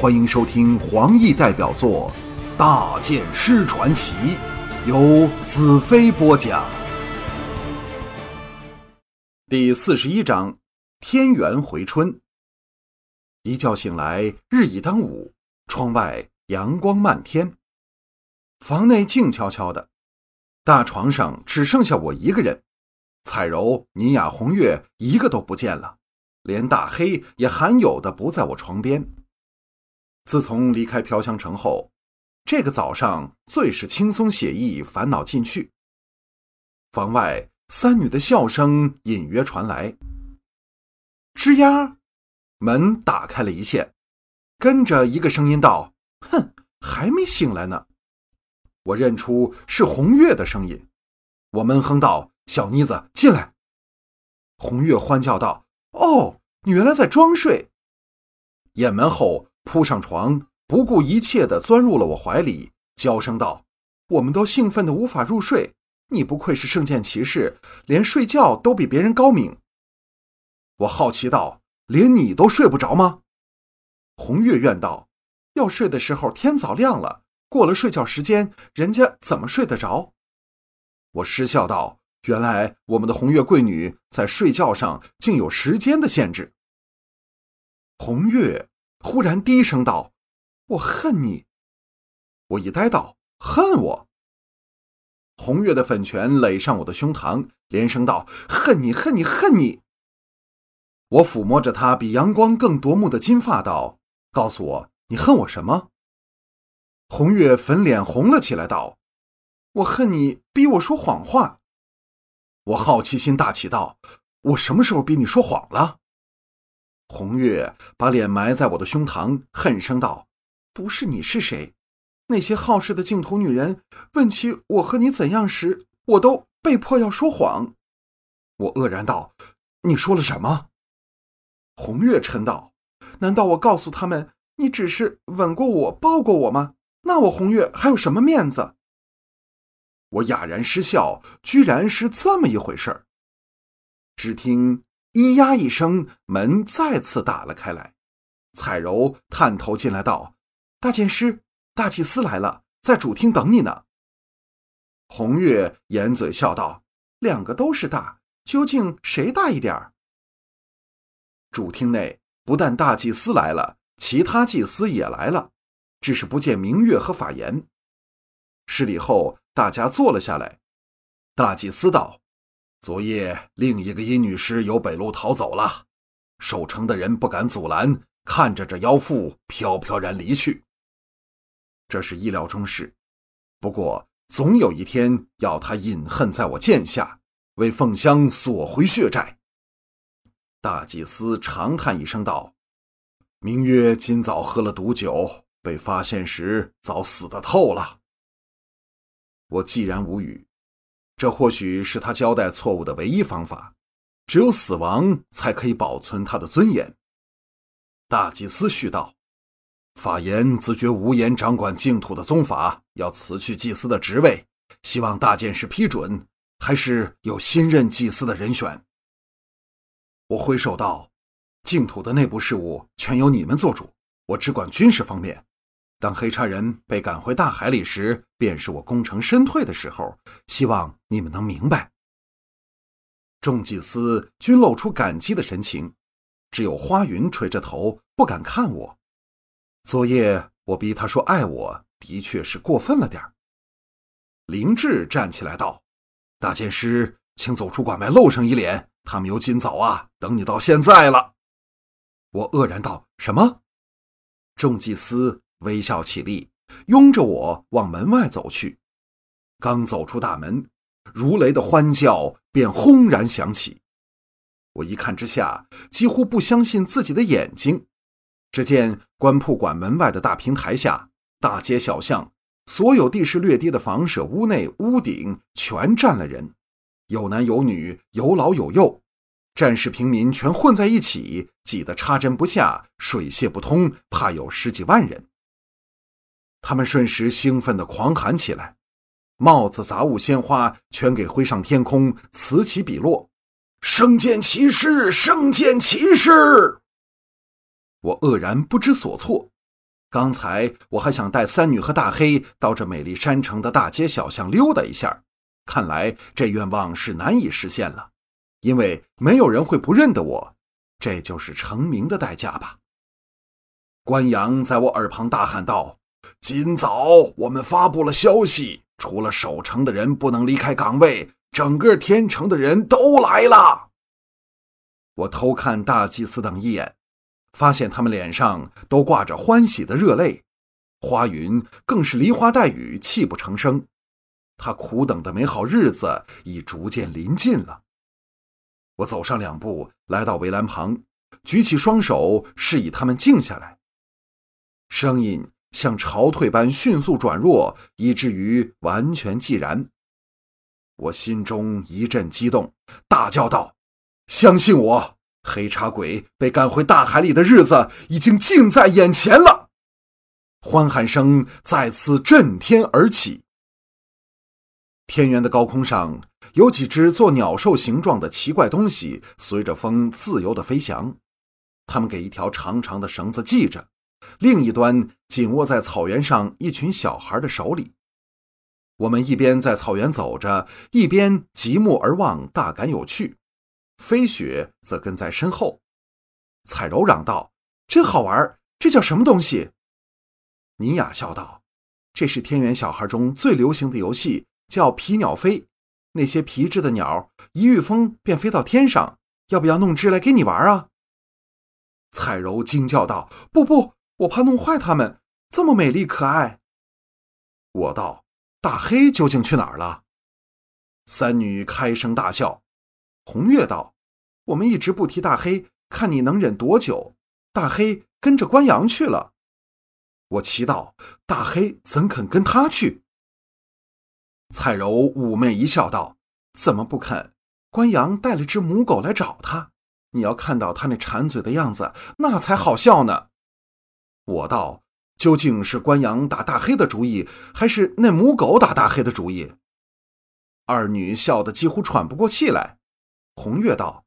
欢迎收听黄奕代表作《大剑师传奇》，由子飞播讲。第四十一章：天元回春。一觉醒来，日已当午，窗外阳光漫天，房内静悄悄的，大床上只剩下我一个人。彩柔、尼雅、红月一个都不见了，连大黑也罕有的不在我床边。自从离开飘香城后，这个早上最是轻松写意，烦恼尽去。房外三女的笑声隐约传来，吱呀，门打开了一线，跟着一个声音道：“哼，还没醒来呢。”我认出是红月的声音，我闷哼道。小妮子进来，红月欢叫道：“哦，你原来在装睡。”掩门后扑上床，不顾一切地钻入了我怀里，娇声道：“我们都兴奋得无法入睡。你不愧是圣剑骑士，连睡觉都比别人高明。”我好奇道：“连你都睡不着吗？”红月怨道：“要睡的时候天早亮了，过了睡觉时间，人家怎么睡得着？”我失笑道。原来我们的红月贵女在睡觉上竟有时间的限制。红月忽然低声道：“我恨你。”我一呆道：“恨我？”红月的粉拳垒上我的胸膛，连声道：“恨你，恨你，恨你！”我抚摸着她比阳光更夺目的金发道：“告诉我，你恨我什么？”红月粉脸红了起来，道：“我恨你逼我说谎话。”我好奇心大起，道：“我什么时候逼你说谎了？”红月把脸埋在我的胸膛，恨声道：“不是你是谁？那些好事的净土女人问起我和你怎样时，我都被迫要说谎。”我愕然道：“你说了什么？”红月嗔道：“难道我告诉他们你只是吻过我、抱过我吗？那我红月还有什么面子？”我哑然失笑，居然是这么一回事儿。只听“咿呀”一声，门再次打了开来。彩柔探头进来道：“大剑师，大祭司来了，在主厅等你呢。”红月掩嘴笑道：“两个都是大，究竟谁大一点儿？”主厅内不但大祭司来了，其他祭司也来了，只是不见明月和法言。施礼后。大家坐了下来，大祭司道：“昨夜另一个殷女尸由北路逃走了，守城的人不敢阻拦，看着这妖妇飘飘然离去。这是意料中事，不过总有一天要她饮恨在我剑下，为凤香索回血债。”大祭司长叹一声道：“明月今早喝了毒酒，被发现时早死得透了。”我既然无语，这或许是他交代错误的唯一方法。只有死亡才可以保存他的尊严。大祭司续道：“法言自觉无颜掌管净土的宗法，要辞去祭司的职位，希望大剑士批准，还是有新任祭司的人选？”我挥手道：“净土的内部事务全由你们做主，我只管军事方面。”当黑叉人被赶回大海里时，便是我功成身退的时候。希望你们能明白。众祭司均露出感激的神情，只有花云垂着头，不敢看我。昨夜我逼他说爱我，的确是过分了点儿。灵智站起来道：“大剑师，请走出馆外，露上一脸。他们由今早啊，等你到现在了。”我愕然道：“什么？”众祭司。微笑起立，拥着我往门外走去。刚走出大门，如雷的欢叫便轰然响起。我一看之下，几乎不相信自己的眼睛。只见官铺馆门外的大平台下，大街小巷，所有地势略低的房舍屋内屋顶全站了人，有男有女，有老有幼，战士平民全混在一起，挤得插针不下，水泄不通，怕有十几万人。他们瞬时兴奋地狂喊起来，帽子、杂物、鲜花全给挥上天空，此起彼落。圣剑骑士，圣剑骑士！我愕然不知所措，刚才我还想带三女和大黑到这美丽山城的大街小巷溜达一下，看来这愿望是难以实现了，因为没有人会不认得我，这就是成名的代价吧。关阳在我耳旁大喊道：“今早我们发布了消息，除了守城的人不能离开岗位，整个天城的人都来了。”我偷看大祭司等一眼。发现他们脸上都挂着欢喜的热泪，花云更是梨花带雨，泣不成声。他苦等的美好日子已逐渐临近了。我走上两步，来到围栏旁，举起双手示意他们静下来。声音像潮退般迅速转弱，以至于完全寂然。我心中一阵激动，大叫道：“相信我！”黑茶鬼被赶回大海里的日子已经近在眼前了，欢喊声再次震天而起。天元的高空上有几只做鸟兽形状的奇怪东西，随着风自由的飞翔。它们给一条长长的绳子系着，另一端紧握在草原上一群小孩的手里。我们一边在草原走着，一边极目而望，大感有趣。飞雪则跟在身后，彩柔嚷道：“真好玩！这叫什么东西？”尼雅笑道：“这是天元小孩中最流行的游戏，叫皮鸟飞。那些皮质的鸟一遇风便飞到天上。要不要弄只来给你玩啊？”彩柔惊叫道：“不不，我怕弄坏它们，这么美丽可爱。”我道：“大黑究竟去哪儿了？”三女开声大笑。红月道：“我们一直不提大黑，看你能忍多久。大黑跟着关阳去了。”我祈祷：“大黑怎肯跟他去？”彩柔妩媚一笑，道：“怎么不肯？关阳带了只母狗来找他，你要看到他那馋嘴的样子，那才好笑呢。”我道：“究竟是关阳打大黑的主意，还是那母狗打大黑的主意？”二女笑得几乎喘不过气来。红月道：“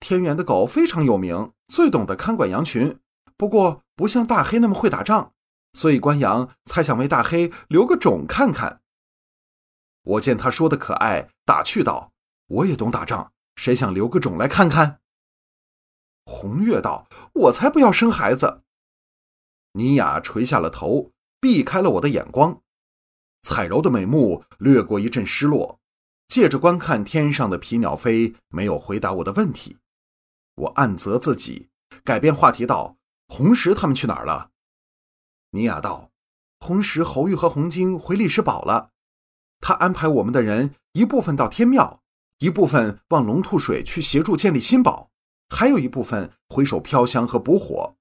天元的狗非常有名，最懂得看管羊群。不过不像大黑那么会打仗，所以关阳才想为大黑留个种看看。”我见他说的可爱，打趣道：“我也懂打仗，谁想留个种来看看？”红月道：“我才不要生孩子。”尼雅垂下了头，避开了我的眼光。彩柔的美目掠过一阵失落。借着观看天上的皮鸟飞，没有回答我的问题。我暗责自己，改变话题道：“红石他们去哪儿了？”尼雅道：“红石、侯玉和红晶回历史堡了。他安排我们的人一部分到天庙，一部分往龙吐水去协助建立新堡，还有一部分回守飘香和补火。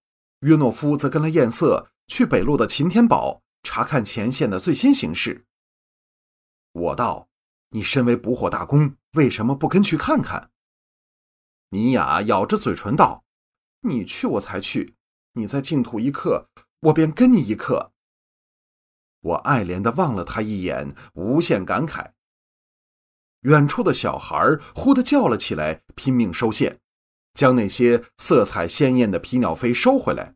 约诺夫则跟了艳色去北路的擎天宝查看前线的最新形势。”我道。你身为捕火大公，为什么不跟去看看？尼雅咬着嘴唇道：“你去我才去，你在净土一刻，我便跟你一刻。”我爱怜的望了他一眼，无限感慨。远处的小孩忽地叫了起来，拼命收线，将那些色彩鲜艳的皮鸟飞收回来。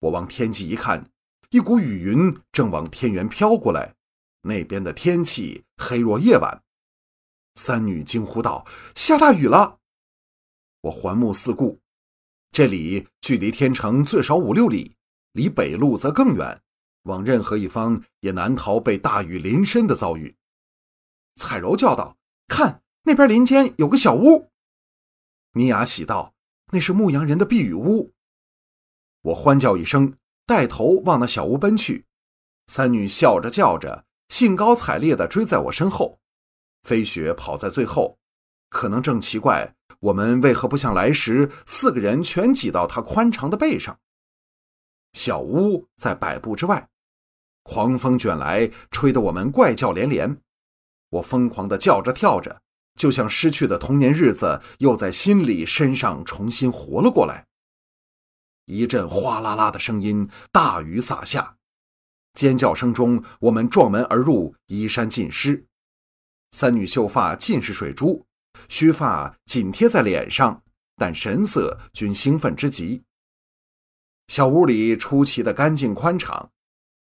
我往天际一看，一股雨云正往天元飘过来，那边的天气黑若夜晚。三女惊呼道：“下大雨了！”我环目四顾，这里距离天城最少五六里，离北路则更远，往任何一方也难逃被大雨淋身的遭遇。彩柔叫道：“看，那边林间有个小屋。”尼雅喜道：“那是牧羊人的避雨屋。”我欢叫一声，带头往那小屋奔去。三女笑着叫着，兴高采烈地追在我身后。飞雪跑在最后，可能正奇怪我们为何不像来时四个人全挤到他宽敞的背上。小屋在百步之外，狂风卷来，吹得我们怪叫连连。我疯狂地叫着跳着，就像失去的童年日子又在心里身上重新活了过来。一阵哗啦啦的声音，大雨洒下，尖叫声中，我们撞门而入，衣衫尽湿。三女秀发尽是水珠，须发紧贴在脸上，但神色均兴奋之极。小屋里出奇的干净宽敞，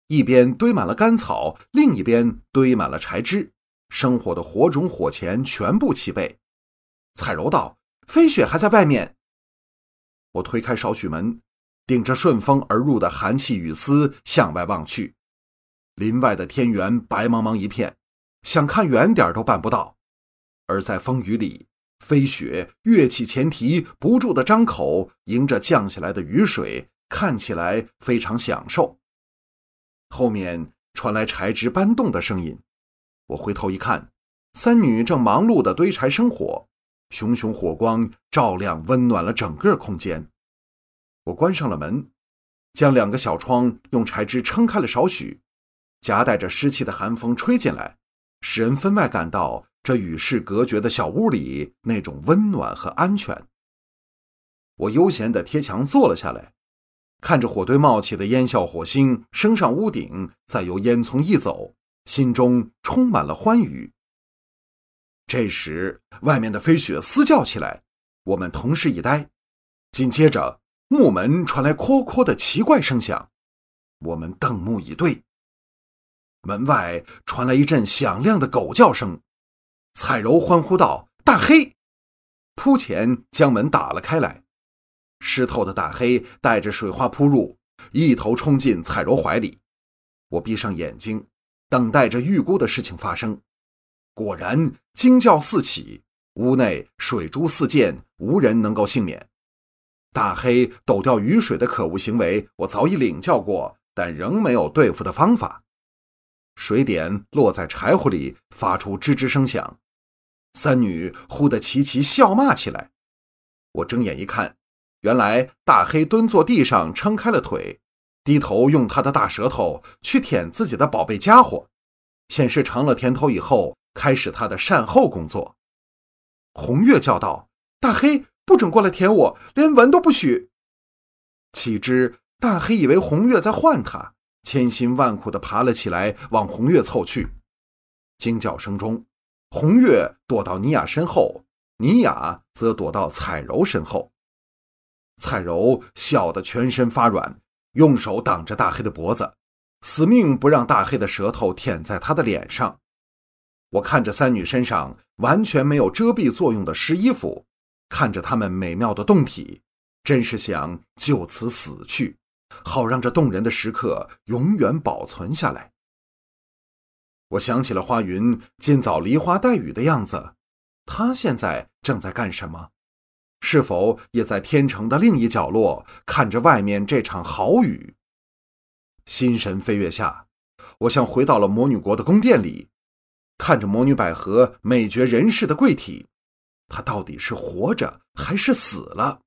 一边堆满了干草，另一边堆满了柴枝，生火的火种、火钳全部齐备。彩柔道：“飞雪还在外面。”我推开少许门，顶着顺风而入的寒气雨丝向外望去，林外的天原白茫茫一片，想看远点都办不到。而在风雨里，飞雪跃起前蹄，不住的张口，迎着降下来的雨水，看起来非常享受。后面传来柴枝搬动的声音，我回头一看，三女正忙碌地堆柴生火，熊熊火光照亮，温暖了整个空间。我关上了门，将两个小窗用柴枝撑开了少许，夹带着湿气的寒风吹进来，使人分外感到。这与世隔绝的小屋里那种温暖和安全。我悠闲地贴墙坐了下来，看着火堆冒起的烟笑火星升上屋顶，再由烟囱一走，心中充满了欢愉。这时，外面的飞雪嘶叫起来，我们同时一呆，紧接着木门传来哐哐的奇怪声响，我们瞪目以对，门外传来一阵响亮的狗叫声。彩柔欢呼道：“大黑！”扑前将门打了开来。湿透的大黑带着水花扑入，一头冲进彩柔怀里。我闭上眼睛，等待着预估的事情发生。果然，惊叫四起，屋内水珠四溅，无人能够幸免。大黑抖掉雨水的可恶行为，我早已领教过，但仍没有对付的方法。水点落在柴火里，发出吱吱声响。三女忽地齐齐笑骂起来。我睁眼一看，原来大黑蹲坐地上，撑开了腿，低头用他的大舌头去舔自己的宝贝家伙，显示尝了甜头以后，开始他的善后工作。红月叫道：“大黑不准过来舔我，连闻都不许！”岂知大黑以为红月在唤他，千辛万苦地爬了起来，往红月凑去。惊叫声中。红月躲到尼雅身后，尼雅则躲到彩柔身后。彩柔笑得全身发软，用手挡着大黑的脖子，死命不让大黑的舌头舔在他的脸上。我看着三女身上完全没有遮蔽作用的湿衣服，看着她们美妙的胴体，真是想就此死去，好让这动人的时刻永远保存下来。我想起了花云今早梨花带雨的样子，她现在正在干什么？是否也在天城的另一角落看着外面这场好雨？心神飞跃下，我像回到了魔女国的宫殿里，看着魔女百合美绝人世的贵体，她到底是活着还是死了？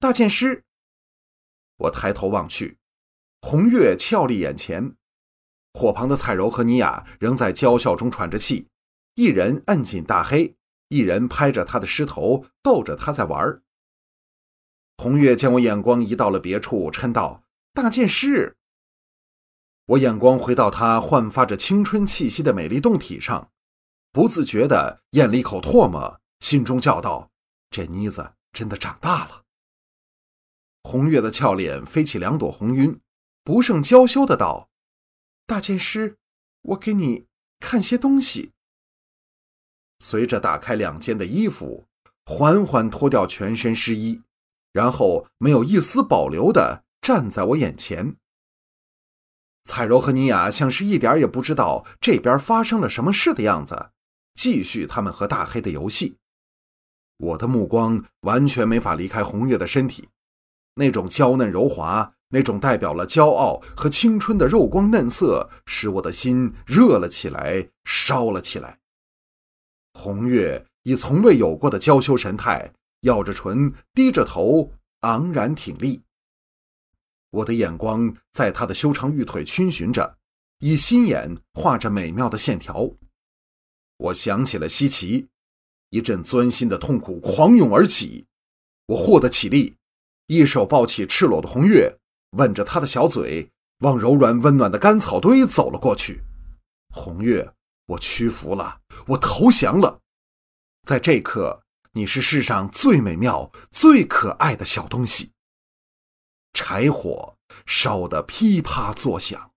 大剑师，我抬头望去，红月俏立眼前。火旁的彩柔和尼雅仍在娇笑中喘着气，一人摁紧大黑，一人拍着他的狮头，逗着他在玩儿。红月见我眼光移到了别处，嗔道：“大剑师。”我眼光回到他焕发着青春气息的美丽胴体上，不自觉地咽了一口唾沫，心中叫道：“这妮子真的长大了。”红月的俏脸飞起两朵红晕，不胜娇羞的道。大剑师，我给你看些东西。随着打开两件的衣服，缓缓脱掉全身湿衣，然后没有一丝保留的站在我眼前。彩柔和尼雅像是一点也不知道这边发生了什么事的样子，继续他们和大黑的游戏。我的目光完全没法离开红月的身体，那种娇嫩柔滑。那种代表了骄傲和青春的肉光嫩色，使我的心热了起来，烧了起来。红月以从未有过的娇羞神态，咬着唇，低着头，昂然挺立。我的眼光在她的修长玉腿逡巡着，以心眼画着美妙的线条。我想起了西岐，一阵钻心的痛苦狂涌而起。我豁得起立，一手抱起赤裸的红月。吻着她的小嘴，往柔软温暖的干草堆走了过去。红月，我屈服了，我投降了。在这刻，你是世上最美妙、最可爱的小东西。柴火烧得噼啪作响。